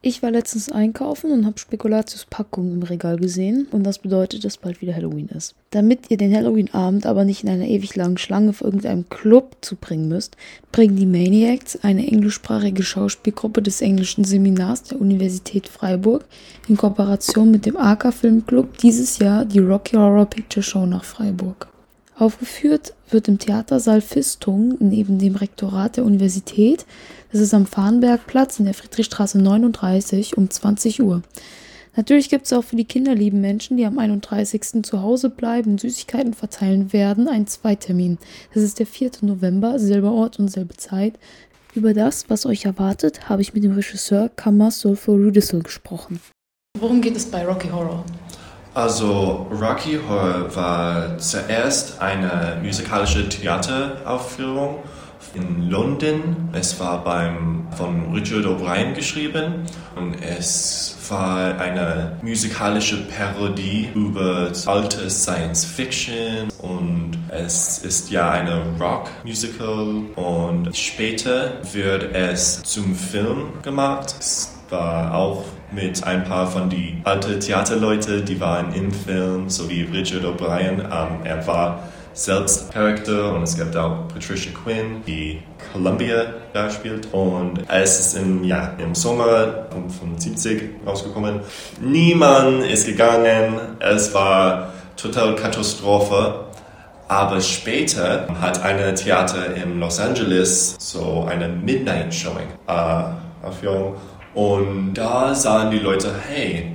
Ich war letztens einkaufen und habe Spekulatius-Packungen im Regal gesehen und das bedeutet, dass bald wieder Halloween ist. Damit ihr den Halloween-Abend aber nicht in einer ewig langen Schlange für irgendeinem Club zubringen müsst, bringen die Maniacs, eine englischsprachige Schauspielgruppe des englischen Seminars der Universität Freiburg, in Kooperation mit dem AK Filmclub dieses Jahr die Rocky Horror Picture Show nach Freiburg. Aufgeführt wird im Theatersaal Fistung neben dem Rektorat der Universität. Das ist am Farnbergplatz in der Friedrichstraße 39 um 20 Uhr. Natürlich gibt es auch für die kinderlieben Menschen, die am 31. zu Hause bleiben und Süßigkeiten verteilen werden, einen Zweitermin. Das ist der 4. November, selber Ort und selbe Zeit. Über das, was euch erwartet, habe ich mit dem Regisseur Kamas Sulfur Rudissel gesprochen. Worum geht es bei Rocky Horror? Also Rocky Horror war zuerst eine musikalische Theateraufführung in London. Es war beim, von Richard O'Brien geschrieben und es war eine musikalische Parodie über alte Science Fiction und es ist ja eine Rock-Musical und später wird es zum Film gemacht. War auch mit ein paar von die alten Theaterleute, die waren im Film, so wie Richard O'Brien. Ähm, er war selbst Charakter und es gibt auch Patricia Quinn, die Columbia da spielt. Und es ist im, ja, im Sommer von, von 70 rausgekommen. Niemand ist gegangen. Es war total Katastrophe. Aber später hat eine Theater in Los Angeles so eine Midnight Showing äh, Aufführung und da sahen die Leute, hey,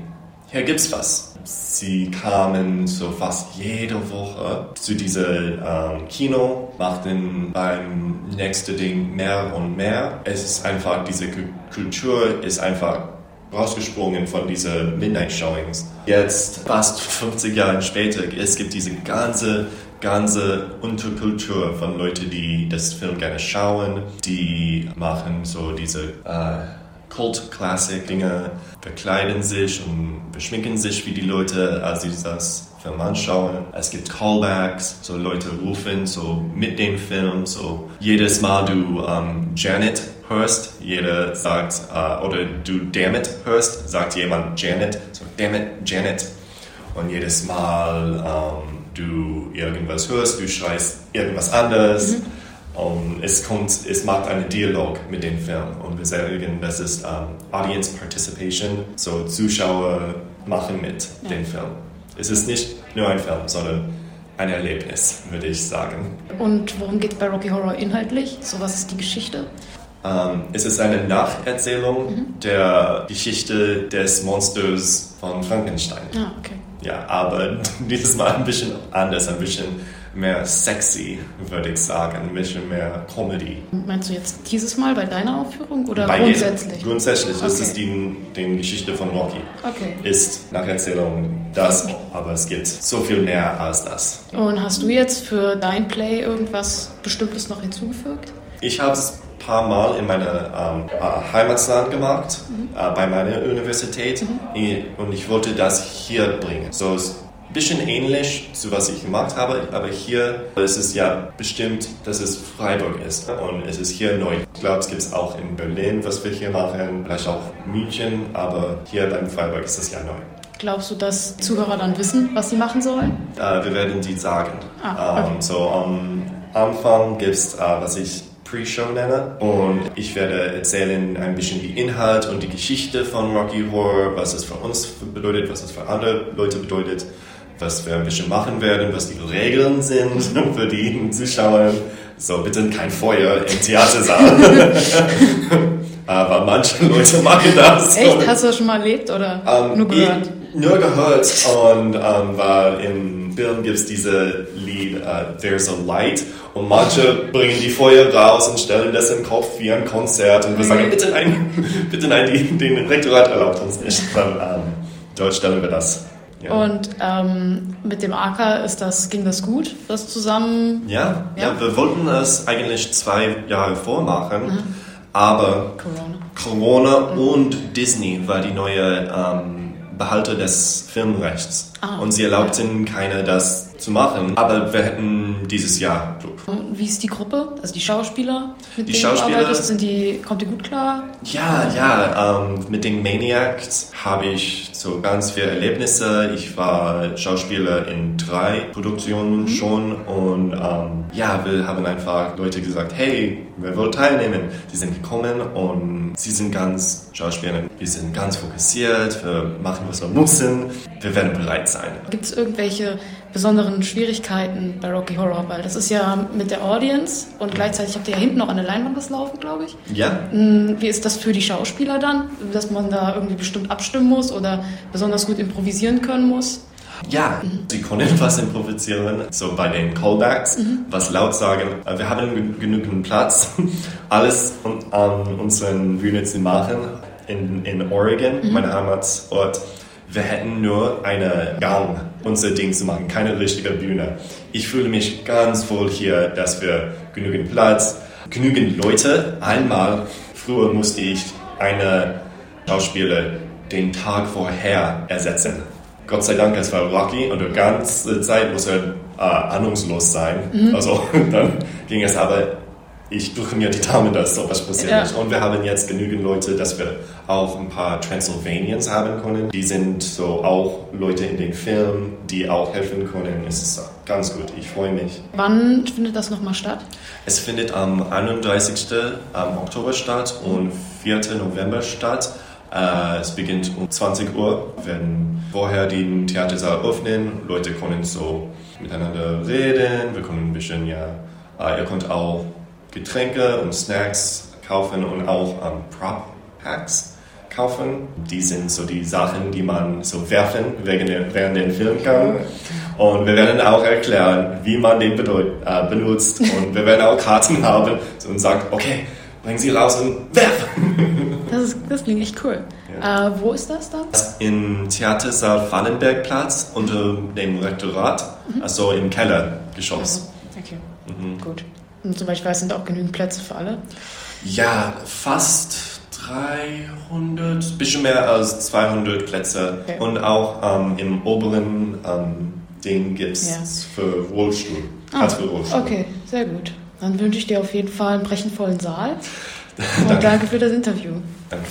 hier gibt's was. Sie kamen so fast jede Woche zu diesem ähm, Kino, machten beim nächsten Ding mehr und mehr. Es ist einfach, diese Kultur ist einfach rausgesprungen von diesen Midnight Showings. Jetzt, fast 50 Jahre später, es gibt diese ganze ganze Unterkultur von Leuten, die das Film gerne schauen, die machen so diese äh, Cult-Classic-Dinge, verkleiden sich und beschminken sich wie die Leute, als sie das Film anschauen. Es gibt Callbacks, so Leute rufen so mit dem Film, so jedes Mal du ähm, Janet hörst, jeder sagt, uh, oder du Dammit hörst, sagt jemand Janet, so Dammit, Janet. Und jedes Mal ähm, du irgendwas hörst, du schreist irgendwas anderes. Mhm und es, kommt, es macht einen Dialog mit dem Film und wir sagen, das ist um, Audience Participation, so Zuschauer machen mit ja. dem Film. Es ist nicht nur ein Film, sondern ein Erlebnis, würde ich sagen. Und worum geht es bei Rocky Horror inhaltlich? So was ist die Geschichte? Um, es ist eine Nacherzählung mhm. der Geschichte des Monsters von Frankenstein. Ah, okay. Ja, aber dieses Mal ein bisschen anders, ein bisschen mehr sexy, würde ich sagen, ein bisschen mehr Comedy. Meinst du jetzt dieses Mal bei deiner Aufführung oder bei grundsätzlich? Jedem, grundsätzlich okay. ist es die, die Geschichte von Rocky. Okay. Ist Nacherzählung das, okay. aber es gibt so viel mehr als das. Und hast du jetzt für dein Play irgendwas Bestimmtes noch hinzugefügt? Ich habe es ein paar Mal in meiner ähm, äh, Heimatland gemacht, mhm. äh, bei meiner Universität. Mhm. Und ich wollte das hier bringen. So, bisschen ähnlich zu was ich gemacht habe, aber hier ist es ja bestimmt, dass es Freiburg ist und es ist hier neu. Ich glaube, es gibt es auch in Berlin, was wir hier machen, vielleicht auch München, aber hier beim Freiburg ist es ja neu. Glaubst du, dass Zuhörer dann wissen, was sie machen sollen? Äh, wir werden die sagen. Ah, okay. ähm, so am Anfang gibt es, äh, was ich Pre-Show nenne. Und ich werde erzählen ein bisschen die Inhalt und die Geschichte von Rocky Horror, was es für uns bedeutet, was es für andere Leute bedeutet was wir ein bisschen machen werden, was die Regeln sind für die Zuschauer. So, bitte kein Feuer im Theatersaal. Aber manche Leute machen das. Echt? Hast du das schon mal erlebt oder um, nur gehört? nur gehört und um, weil im Film gibt es diese Lied uh, There's a Light und manche bringen die Feuer raus und stellen das im Kopf wie ein Konzert und wir sagen, bitte nein, bitte nein, die, den Rektorat erlaubt uns nicht. Dann, um, dort stellen wir das. Ja. Und ähm, mit dem AK ist das, ging das gut, das zusammen? Ja, ja? ja wir wollten es eigentlich zwei Jahre vormachen, mhm. aber Corona, Corona mhm. und Disney war die neue ähm, Behalter des Filmrechts. Ah, und sie erlaubten keine das zu machen. Aber wir hätten dieses Jahr Glück. Und Wie ist die Gruppe? Also die Schauspieler, mit Die denen Schauspieler- du arbeitest, sind die, kommt die gut klar? Ja, ja, ähm, mit den Maniacs habe ich so ganz viele Erlebnisse. Ich war Schauspieler in drei Produktionen schon und ähm, ja, wir haben einfach Leute gesagt, hey, wer will teilnehmen? Sie sind gekommen und sie sind ganz Schauspieler. Wir sind ganz fokussiert, wir machen, was wir müssen. Wir werden bereit sein. Gibt es irgendwelche besonderen Schwierigkeiten bei Rocky Horror? Weil das ist ja mit der Audience und gleichzeitig habt ihr ja hinten noch an der Leinwand was laufen, glaube ich. Ja? Hm, Wie ist das für die Schauspieler dann? Dass man da irgendwie bestimmt abstimmen muss oder besonders gut improvisieren können muss? Ja, sie können was improvisieren, so bei den Callbacks, was laut sagen. Äh, Wir haben gen- genügend Platz, alles an unseren Bühne zu machen in, in Oregon, mein Heimatort. Wir hätten nur eine Gang, unser Ding zu machen, keine richtige Bühne. Ich fühle mich ganz wohl hier, dass wir genügend Platz, genügend Leute. Einmal früher musste ich eine Schauspieler den Tag vorher ersetzen. Gott sei Dank, es war Rocky und die ganze Zeit muss er äh, ahnungslos sein. Also dann ging es aber, ich drücke mir die Daumen, dass sowas passiert Ja. ist. Und wir haben jetzt genügend Leute, dass wir auch ein paar Transylvanians haben können. Die sind so auch Leute in den Filmen, die auch helfen können. Es ist ganz gut, ich freue mich. Wann findet das nochmal statt? Es findet am 31. am Oktober statt und 4. November statt. Äh, es beginnt um 20 Uhr. Wir werden vorher den Theatersaal öffnen. Leute können so miteinander reden. Wir können ein bisschen, ja, äh, ihr könnt auch Getränke und Snacks kaufen und auch ähm, Prop-Packs kaufen. Die sind so die Sachen, die man so werfen während, während den Film kann. Und wir werden auch erklären, wie man den äh, benutzt. Und wir werden auch Karten haben und sagen, okay, bringen Sie raus und werfen. Das, ist, das klingt echt cool. Äh, wo ist das dann? Im Theatersaal Fallenbergplatz unter dem Rektorat, also im Kellergeschoss. Okay, gut. Und zum Beispiel, es sind auch genügend Plätze für alle. Ja, fast 300, bisschen mehr als 200 Plätze. Okay. Und auch ähm, im oberen ähm, Ding gibt es Ja. für Rollstuhl. Platz für Rollstuhl. Okay, sehr gut. Dann wünsche ich dir auf jeden Fall einen brechenvollen Saal. Und danke für das Interview. Danke.